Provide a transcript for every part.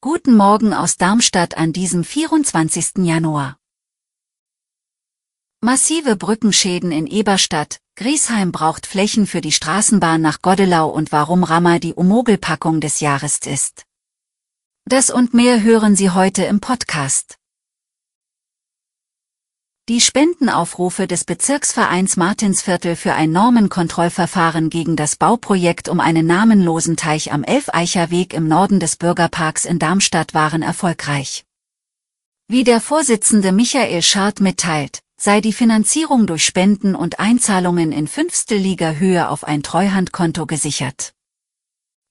Guten Morgen aus Darmstadt an diesem 24. Januar. Massive Brückenschäden in Eberstadt, Griesheim braucht Flächen für die Straßenbahn nach Godelau und warum Rammer die Umogelpackung des Jahres ist. Das und mehr hören Sie heute im Podcast. Die Spendenaufrufe des Bezirksvereins Martinsviertel für ein Normenkontrollverfahren gegen das Bauprojekt um einen namenlosen Teich am Elfeicher Weg im Norden des Bürgerparks in Darmstadt waren erfolgreich. Wie der Vorsitzende Michael Schart mitteilt, sei die Finanzierung durch Spenden und Einzahlungen in Fünftelliga Höhe auf ein Treuhandkonto gesichert.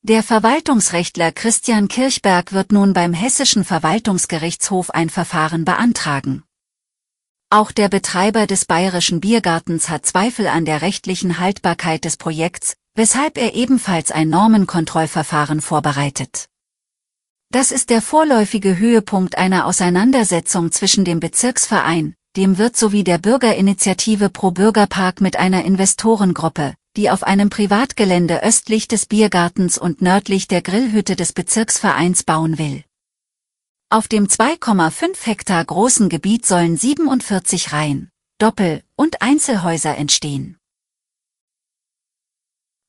Der Verwaltungsrechtler Christian Kirchberg wird nun beim Hessischen Verwaltungsgerichtshof ein Verfahren beantragen. Auch der Betreiber des Bayerischen Biergartens hat Zweifel an der rechtlichen Haltbarkeit des Projekts, weshalb er ebenfalls ein Normenkontrollverfahren vorbereitet. Das ist der vorläufige Höhepunkt einer Auseinandersetzung zwischen dem Bezirksverein, dem Wirt sowie der Bürgerinitiative Pro Bürgerpark mit einer Investorengruppe, die auf einem Privatgelände östlich des Biergartens und nördlich der Grillhütte des Bezirksvereins bauen will. Auf dem 2,5 Hektar großen Gebiet sollen 47 Reihen, Doppel- und Einzelhäuser entstehen.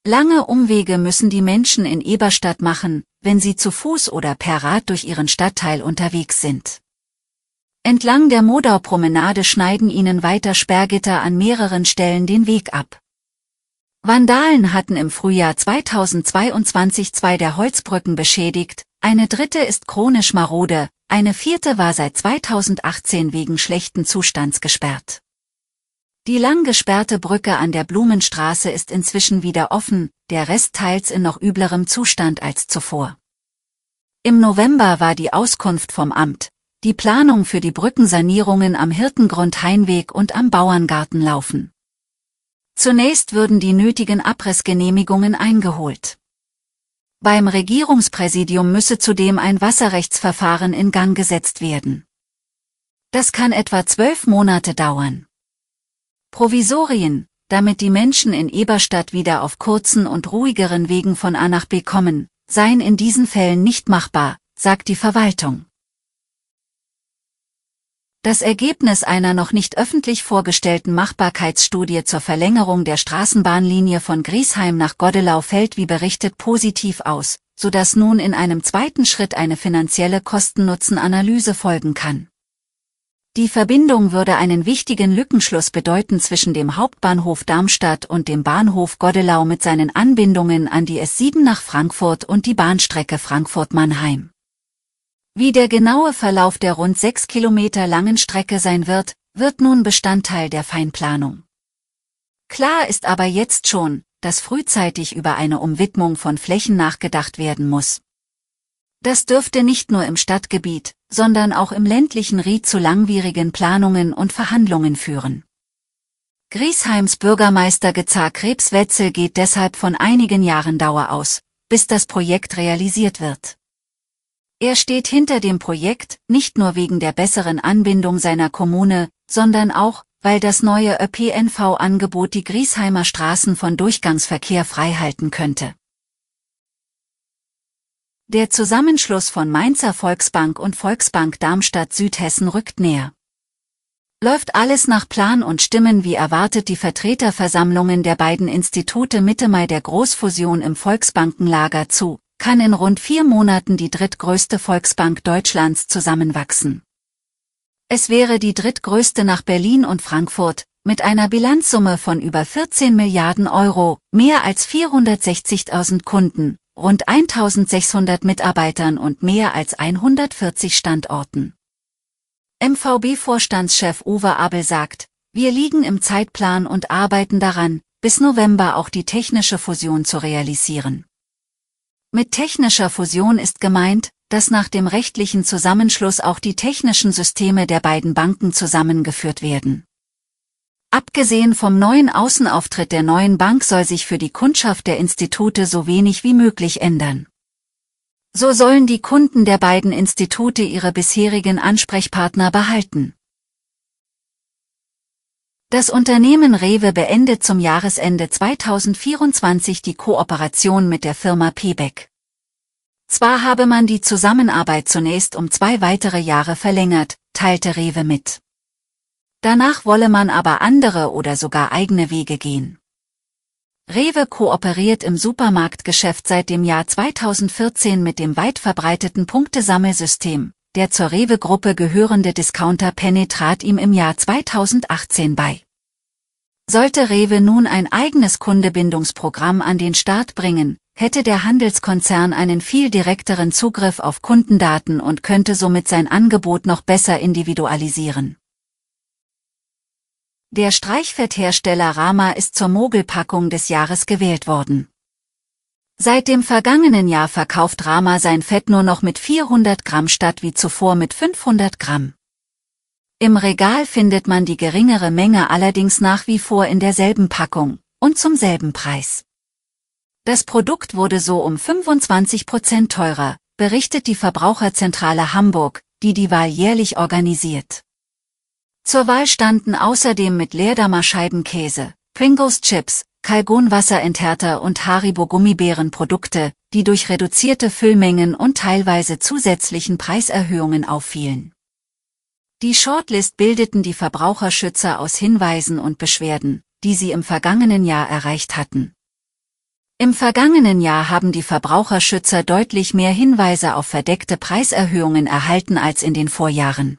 Lange Umwege müssen die Menschen in Eberstadt machen, wenn sie zu Fuß oder per Rad durch ihren Stadtteil unterwegs sind. Entlang der Modau-Promenade schneiden ihnen weiter Sperrgitter an mehreren Stellen den Weg ab. Vandalen hatten im Frühjahr 2022 zwei der Holzbrücken beschädigt, eine dritte ist chronisch marode, eine vierte war seit 2018 wegen schlechten Zustands gesperrt. Die lang gesperrte Brücke an der Blumenstraße ist inzwischen wieder offen, der Rest teils in noch üblerem Zustand als zuvor. Im November war die Auskunft vom Amt, die Planung für die Brückensanierungen am Hirtengrund Heinweg und am Bauerngarten laufen. Zunächst würden die nötigen Abrissgenehmigungen eingeholt. Beim Regierungspräsidium müsse zudem ein Wasserrechtsverfahren in Gang gesetzt werden. Das kann etwa zwölf Monate dauern. Provisorien, damit die Menschen in Eberstadt wieder auf kurzen und ruhigeren Wegen von A nach B kommen, seien in diesen Fällen nicht machbar, sagt die Verwaltung. Das Ergebnis einer noch nicht öffentlich vorgestellten Machbarkeitsstudie zur Verlängerung der Straßenbahnlinie von Griesheim nach Godelau fällt wie berichtet positiv aus, so dass nun in einem zweiten Schritt eine finanzielle Kosten-Nutzen-Analyse folgen kann. Die Verbindung würde einen wichtigen Lückenschluss bedeuten zwischen dem Hauptbahnhof Darmstadt und dem Bahnhof Godelau mit seinen Anbindungen an die S7 nach Frankfurt und die Bahnstrecke Frankfurt-Mannheim. Wie der genaue Verlauf der rund sechs Kilometer langen Strecke sein wird, wird nun Bestandteil der Feinplanung. Klar ist aber jetzt schon, dass frühzeitig über eine Umwidmung von Flächen nachgedacht werden muss. Das dürfte nicht nur im Stadtgebiet, sondern auch im ländlichen Ried zu langwierigen Planungen und Verhandlungen führen. Griesheims Bürgermeister Gezar Krebswetzel geht deshalb von einigen Jahren Dauer aus, bis das Projekt realisiert wird. Er steht hinter dem Projekt, nicht nur wegen der besseren Anbindung seiner Kommune, sondern auch, weil das neue ÖPNV-Angebot die Griesheimer Straßen von Durchgangsverkehr freihalten könnte. Der Zusammenschluss von Mainzer Volksbank und Volksbank Darmstadt Südhessen rückt näher. Läuft alles nach Plan und Stimmen wie erwartet die Vertreterversammlungen der beiden Institute Mitte Mai der Großfusion im Volksbankenlager zu, kann in rund vier Monaten die drittgrößte Volksbank Deutschlands zusammenwachsen. Es wäre die drittgrößte nach Berlin und Frankfurt, mit einer Bilanzsumme von über 14 Milliarden Euro, mehr als 460.000 Kunden, rund 1.600 Mitarbeitern und mehr als 140 Standorten. MVB-Vorstandschef Uwe Abel sagt, wir liegen im Zeitplan und arbeiten daran, bis November auch die technische Fusion zu realisieren. Mit technischer Fusion ist gemeint, dass nach dem rechtlichen Zusammenschluss auch die technischen Systeme der beiden Banken zusammengeführt werden. Abgesehen vom neuen Außenauftritt der neuen Bank soll sich für die Kundschaft der Institute so wenig wie möglich ändern. So sollen die Kunden der beiden Institute ihre bisherigen Ansprechpartner behalten. Das Unternehmen Rewe beendet zum Jahresende 2024 die Kooperation mit der Firma Pebeck. Zwar habe man die Zusammenarbeit zunächst um zwei weitere Jahre verlängert, teilte Rewe mit. Danach wolle man aber andere oder sogar eigene Wege gehen. Rewe kooperiert im Supermarktgeschäft seit dem Jahr 2014 mit dem weit verbreiteten Punktesammelsystem. Der zur Rewe-Gruppe gehörende Discounter Penny trat ihm im Jahr 2018 bei. Sollte Rewe nun ein eigenes Kundebindungsprogramm an den Start bringen, hätte der Handelskonzern einen viel direkteren Zugriff auf Kundendaten und könnte somit sein Angebot noch besser individualisieren. Der Streichfetthersteller Rama ist zur Mogelpackung des Jahres gewählt worden. Seit dem vergangenen Jahr verkauft Rama sein Fett nur noch mit 400 Gramm statt wie zuvor mit 500 Gramm. Im Regal findet man die geringere Menge allerdings nach wie vor in derselben Packung und zum selben Preis. Das Produkt wurde so um 25 Prozent teurer, berichtet die Verbraucherzentrale Hamburg, die die Wahl jährlich organisiert. Zur Wahl standen außerdem mit Leerdamer Scheibenkäse, Pringles Chips, Calgon Wasserenthärter und Haribo Gummibären Produkte, die durch reduzierte Füllmengen und teilweise zusätzlichen Preiserhöhungen auffielen. Die Shortlist bildeten die Verbraucherschützer aus Hinweisen und Beschwerden, die sie im vergangenen Jahr erreicht hatten. Im vergangenen Jahr haben die Verbraucherschützer deutlich mehr Hinweise auf verdeckte Preiserhöhungen erhalten als in den Vorjahren.